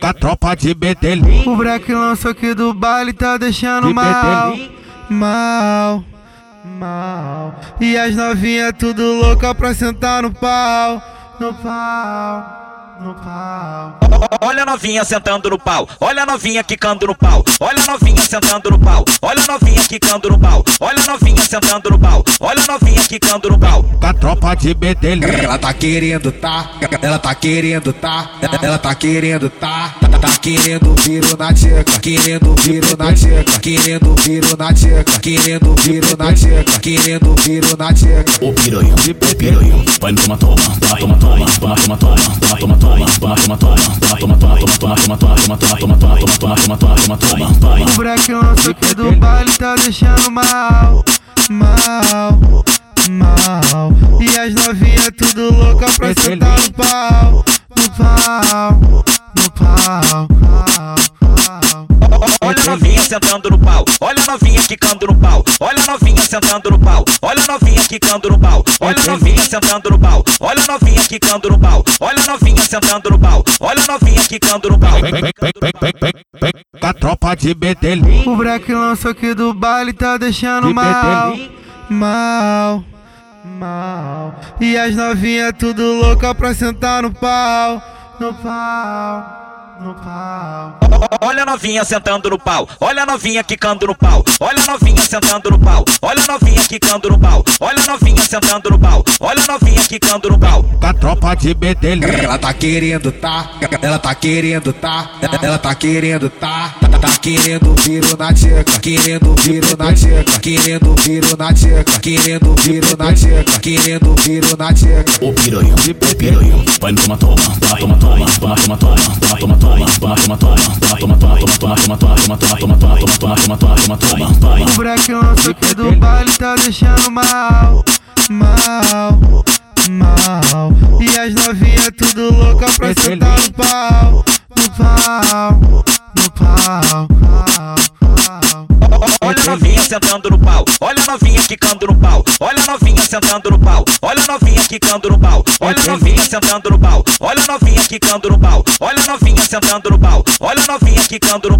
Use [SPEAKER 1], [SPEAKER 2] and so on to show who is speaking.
[SPEAKER 1] A tropa de Bedelim.
[SPEAKER 2] O break lançou aqui do baile tá deixando
[SPEAKER 1] De
[SPEAKER 2] mal, mal, mal. E as novinhas tudo louca pra sentar no pau, no pau, no pau.
[SPEAKER 3] Olha a novinha sentando no pau, olha a novinha quicando no pau, olha a novinha sentando no pau, olha a novinha quicando no pau, olha a novinha sentando no pau, olha a novinha quicando no pau.
[SPEAKER 1] Com a tropa de Bedelim.
[SPEAKER 4] Ela tá querendo tá, ela tá querendo tá, ela tá querendo tá, tá, tá querendo viro na tcheca, querendo viro na tcheca, querendo viro na tcheca, querendo viro na tcheca, querendo viro na tcheca.
[SPEAKER 5] Ô piranha, ô piranha, vai no toma toma, toma toma toma, toma toma toma, toma toma toma, toma toma toma, toma toma toma, toma toma toma, toma toma toma, toma toma toma, toma.
[SPEAKER 2] O break lançou aqui do baile tá deixando mal, mal, mal. E as novinhas tudo louca pra sentar no pau, no pau, no pau, pau, pau.
[SPEAKER 3] Olha a novinha sentando no pau, olha a novinha quicando no pau, olha a novinha sentando no pau, olha a novinha quicando no pau, olha a novinha sentando no pau, olha a novinha quicando no pau, olha a novinha sentando no pau, olha a novinha quicando no pau.
[SPEAKER 1] Com a tropa de Bedelim.
[SPEAKER 2] O break lançou aqui do baile tá deixando
[SPEAKER 1] De
[SPEAKER 2] mal, mal, mal. E as novinhas tudo louca pra sentar no pau, no pau, no pau.
[SPEAKER 3] Olha a novinha sentando no pau, olha a novinha quicando no pau, olha a novinha sentando no pau, olha a novinha quicando no pau, olha a novinha sentando no pau, olha a novinha quicando no pau.
[SPEAKER 1] Com a tropa de Bedelim.
[SPEAKER 4] Ela tá querendo tá, ela tá querendo tá, ela tá querendo tá, tá, tá querendo viro na tcheca, querendo viro na tcheca, querendo viro na tcheca, querendo viro na tcheca, querendo viro na tcheca.
[SPEAKER 5] Ô piranha, ô piranha, vai no toma toma, toma toma toma, toma toma toma, toma toma toma, toma toma toma, toma toma toma, toma toma toma, toma toma toma, toma toma toma, toma toma toma.
[SPEAKER 2] O lançou aqui do baile tá deixando mal, mal, mal. E as novinhas tudo louca pra sentar no pau, no pau, no pau, pau, pau.
[SPEAKER 3] Olha a novinha sentando no pau, olha a novinha quicando no pau, olha a novinha sentando no pau, novinha quicando no pau, olha novinha sentando no pau, olha novinha quicando no pau, olha novinha sentando no pau, olha novinha quicando no